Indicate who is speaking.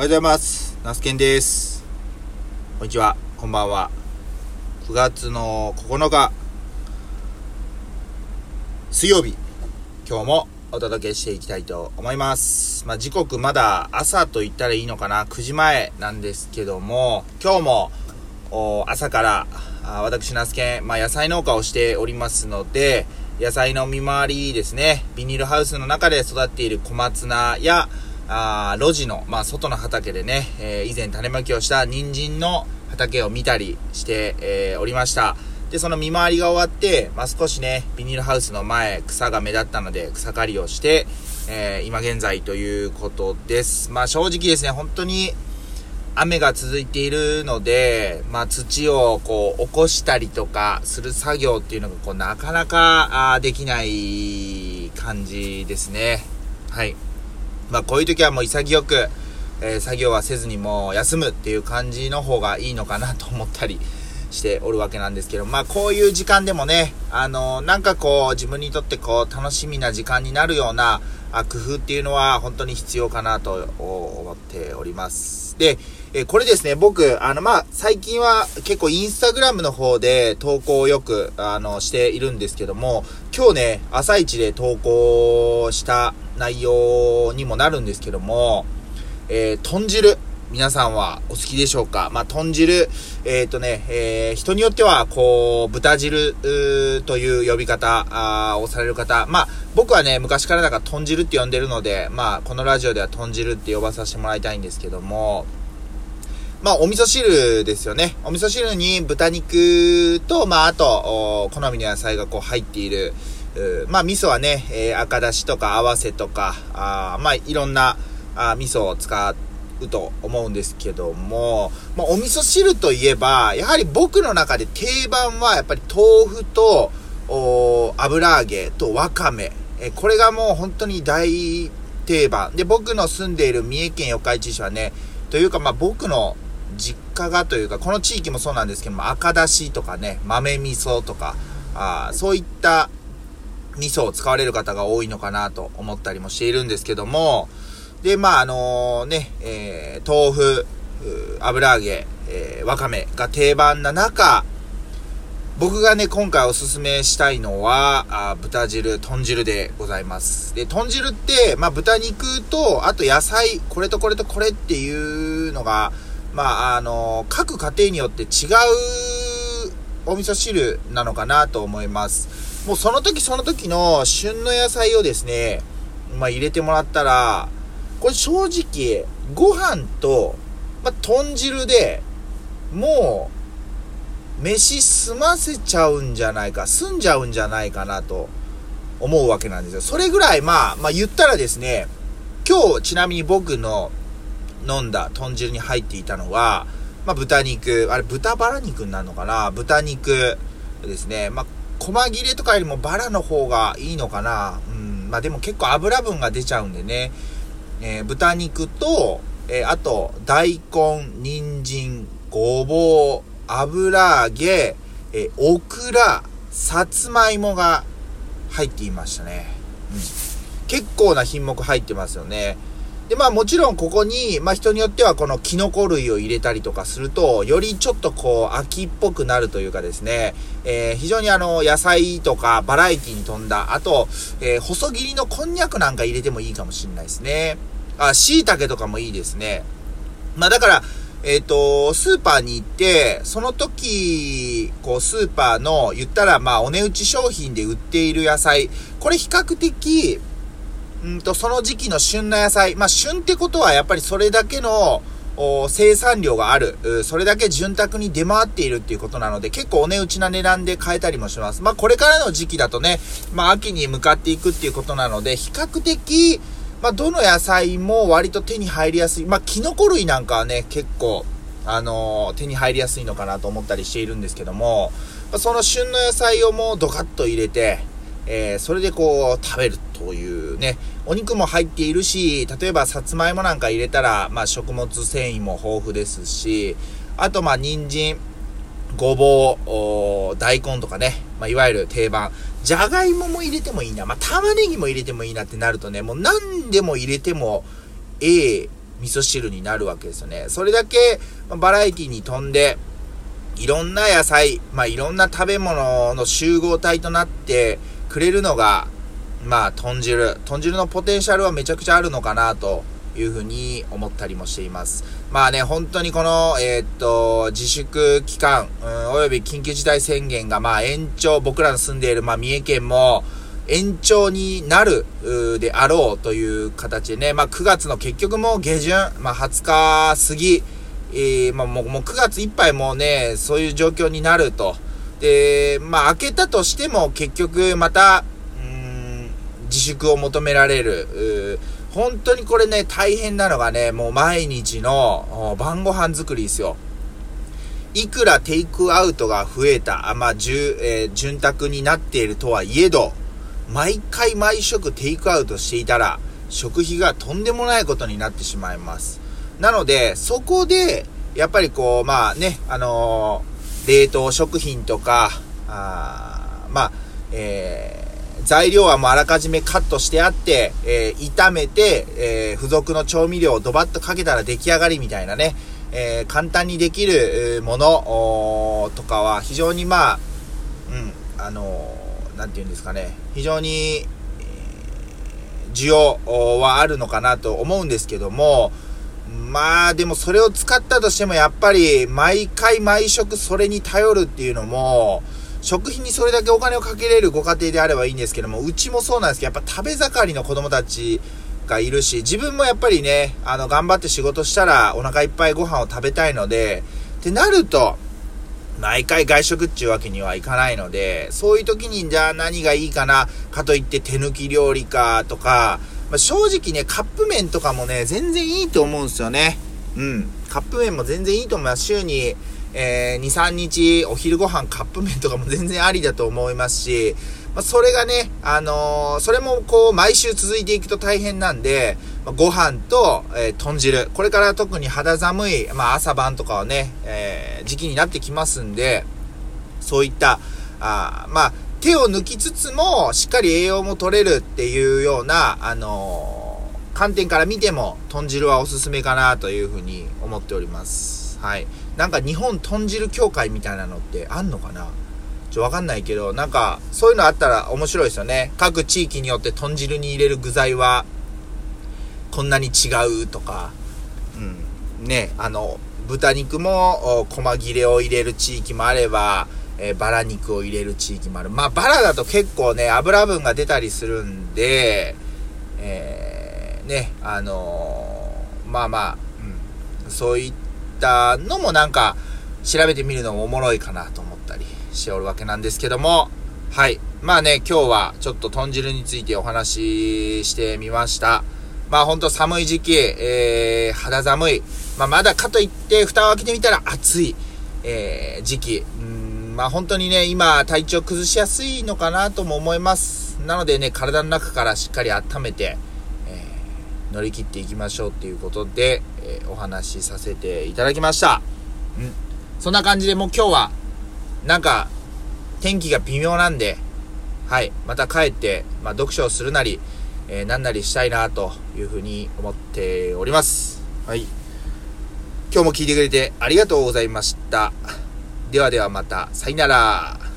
Speaker 1: おはようございます。ナスケンです。こんにちは。こんばんは。9月の9日、水曜日、今日もお届けしていきたいと思います。まあ、時刻まだ朝と言ったらいいのかな、9時前なんですけども、今日も朝からあ私、ナスケン、まあ、野菜農家をしておりますので、野菜の見回りですね、ビニールハウスの中で育っている小松菜や、あー路地の、まあ、外の畑でね、えー以前種まきをした人参の畑を見たりして、えーおりました。で、その見回りが終わって、まあ、少しね、ビニールハウスの前、草が目立ったので、草刈りをして、えー今現在ということです。まあ、正直ですね、本当に、雨が続いているので、まあ、土をこう起こしたりとかする作業っていうのがこうなかなかあーできない感じですね。はい。まあ、こういう時はもう潔く、えー作業はせずにもう休むっていう感じの方がいいのかなと思ったりしておるわけなんですけど、まあ、こういう時間でもね、あのなんかこう自分にとってこう楽しみな時間になるようなあ工夫っていうのは本当に必要かなと思っております。で、えこれですね、僕、あの、まあ、最近は結構インスタグラムの方で投稿をよく、あの、しているんですけども、今日ね、朝一で投稿した内容にもなるんですけども、えー、豚汁。皆さんはお好きでしょうか？まあ、豚汁、えっ、とね、えー人によっては、こう、豚汁という呼び方をされる方。まあ、僕はね、昔からだから豚汁って呼んでるので、まあ、このラジオでは豚汁って呼ばさせてもらいたいんですけども、まあ、お味噌汁ですよね。お味噌汁に豚肉と、まあ、あと、好みの野菜がこう入っている。うーまあ、味噌はね、えー赤だしとか合わせとか、あまあ、いろんな、あ味噌を使うと思うんですけども、まあ、お味噌汁といえば、やはり僕の中で定番は、やっぱり豆腐と、お油揚げとわかめ。えこれがもう本当に大定番。で、僕の住んでいる三重県四日市市はね、というかまあ僕の実家がというか、この地域もそうなんですけども、赤だしとかね、豆味噌とか、あそういった味噌を使われる方が多いのかなと思ったりもしているんですけども、で、まああのね、えー豆腐、油揚げ、えーわかめが定番な中、僕がね、今回おすすめしたいのは、あ豚汁、豚汁でございます。で、豚汁って、まあ、豚肉と、あと野菜、これとこれとこれっていうのが、まあ、あの、各家庭によって違うお味噌汁なのかなと思います。もうその時その時の旬の野菜をですね、まあ、入れてもらったら、これ正直、ご飯と、まあ、豚汁で、もう、飯済ませちゃうんじゃないか、済んじゃうんじゃないかなと思うわけなんですよ。それぐらい、まあ、まあ言ったらですね、今日ちなみに僕の飲んだ豚汁に入っていたのは、まあ豚肉、あれ豚バラ肉になるのかな？豚肉ですね。まあ、細切れとかよりもバラの方がいいのかなうん、まあでも結構油分が出ちゃうんでね。えー豚肉と、えーあと、大根、人参、ごぼう、油揚げ、えーオクラ、さつまいもが入っていましたね。うん。結構な品目入ってますよね。で、まあもちろんここに、まあ人によってはこのキノコ類を入れたりとかすると、よりちょっとこう秋っぽくなるというかですね、えー非常にあの野菜とかバラエティに富んだ、あと、えー細切りのこんにゃくなんか入れてもいいかもしれないですね。あ、椎茸とかもいいですね。まあだから、えっ、と、スーパーに行って、その時、こう、スーパーの、言ったら、まあ、お値打ち商品で売っている野菜、これ比較的、うんと、その時期の旬な野菜、まあ、旬ってことは、やっぱりそれだけの、生産量がある、それだけ潤沢に出回っているっていうことなので、結構お値打ちな値段で買えたりもします。まあ、これからの時期だとね、まあ、秋に向かっていくっていうことなので、比較的、まあ、どの野菜も割と手に入りやすい。まあ、キノコ類なんかはね、結構、あのー手に入りやすいのかなと思ったりしているんですけども、その旬の野菜をもうドカッと入れて、えーそれでこう、食べるというね、お肉も入っているし、例えばさつまいもなんか入れたら、まあ、食物繊維も豊富ですし、あとまあ、人参、ごぼう、大根とかね、まあ、いわゆる定番。じゃがいもも入れてもいいな。まあ、玉ねぎも入れてもいいなってなるとね、もう何でも入れてもええ味噌汁になるわけですよね。それだけ、バラエティに富んで、いろんな野菜、まあ、いろんな食べ物の集合体となってくれるのが、まあ、豚汁。豚汁のポテンシャルはめちゃくちゃあるのかなというふうに思ったりもしています。まあね、本当にこの、えー、っと、自粛期間、うん、および緊急事態宣言が、まあ延長、僕らの住んでいる、まあ三重県も、延長になるであろうという形でね、まあ9月の結局もう下旬、まあ20日過ぎ、えー、まあもうもう9月いっぱいもうね、そういう状況になると。で、まあ開けたとしても結局また、うん、自粛を求められる。本当にこれね、大変なのがね、もう毎日の晩ご飯作りですよ。いくらテイクアウトが増えた、あまあ、じ、えー、潤沢になっているとはいえど、毎回毎食テイクアウトしていたら、食費がとんでもないことになってしまいます。なので、そこで、やっぱりこう、まあね、あのー、冷凍食品とか、あまあ、えー材料はもうあらかじめカットしてあって、えー、炒めて、えー、付属の調味料をドバッとかけたら出来上がりみたいなね、え、簡単にできるものとかは非常にまあ、うん、あのなんて言うんですかね、非常に、需要はあるのかなと思うんですけども、まあでもそれを使ったとしてもやっぱり毎回毎食それに頼るっていうのも、食費にそれだけお金をかけれるご家庭であればいいんですけども、うちもそうなんですけど、やっぱ食べ盛りの子供たちがいるし、自分もやっぱりね、あの、頑張って仕事したらお腹いっぱいご飯を食べたいので、ってなると、毎回外食っていうわけにはいかないので、そういう時にじゃあ何がいいかな、かといって手抜き料理かとか、まあ、正直ね、カップ麺とかもね、全然いいと思うんですよね。うん。カップ麺も全然いいと思います。週にえー、2、3日お昼ご飯カップ麺とかも全然ありだと思いますし、まあ、それがね、あのー、それもこう、毎週続いていくと大変なんで、まあ、ご飯と、えー、豚汁。これから特に肌寒い、まあ、朝晩とかはね、えー、時期になってきますんで、そういった、あまあ、手を抜きつつも、しっかり栄養も取れるっていうような、あのー、観点から見ても、豚汁はおすすめかなというふうに思っております。はい。なんか日本豚汁協会みたいなのってあんのかな？ちょ、わかんないけど、なんか、そういうのあったら面白いですよね。各地域によって豚汁に入れる具材は、こんなに違うとか、うん。ね、あの、豚肉も、細切れを入れる地域もあれば、えー、バラ肉を入れる地域もある。まあ、バラだと結構ね、油分が出たりするんで、えー、ね、あのー、まあまあ、うん、そういったのもなんか調べてみるのもおもろいかなと思ったりしておるわけなんですけども、はい。まあね、今日はちょっと豚汁についてお話ししてみました。まあほんと寒い時期、えー、肌寒い。まあまだかといって蓋を開けてみたら暑い、えー、時期。うんまあ本当にね、今体調崩しやすいのかなとも思います。なのでね、体の中からしっかり温めて、乗り切っていきましょうっていうことで、えー、お話しさせていただきました。うん。そんな感じでもう今日は、なんか、天気が微妙なんで、はい、また帰って、まあ、読書をするなり、えー、なんなりしたいなというふうに思っております。はい。今日も聞いてくれてありがとうございました。ではではまた、さよなら。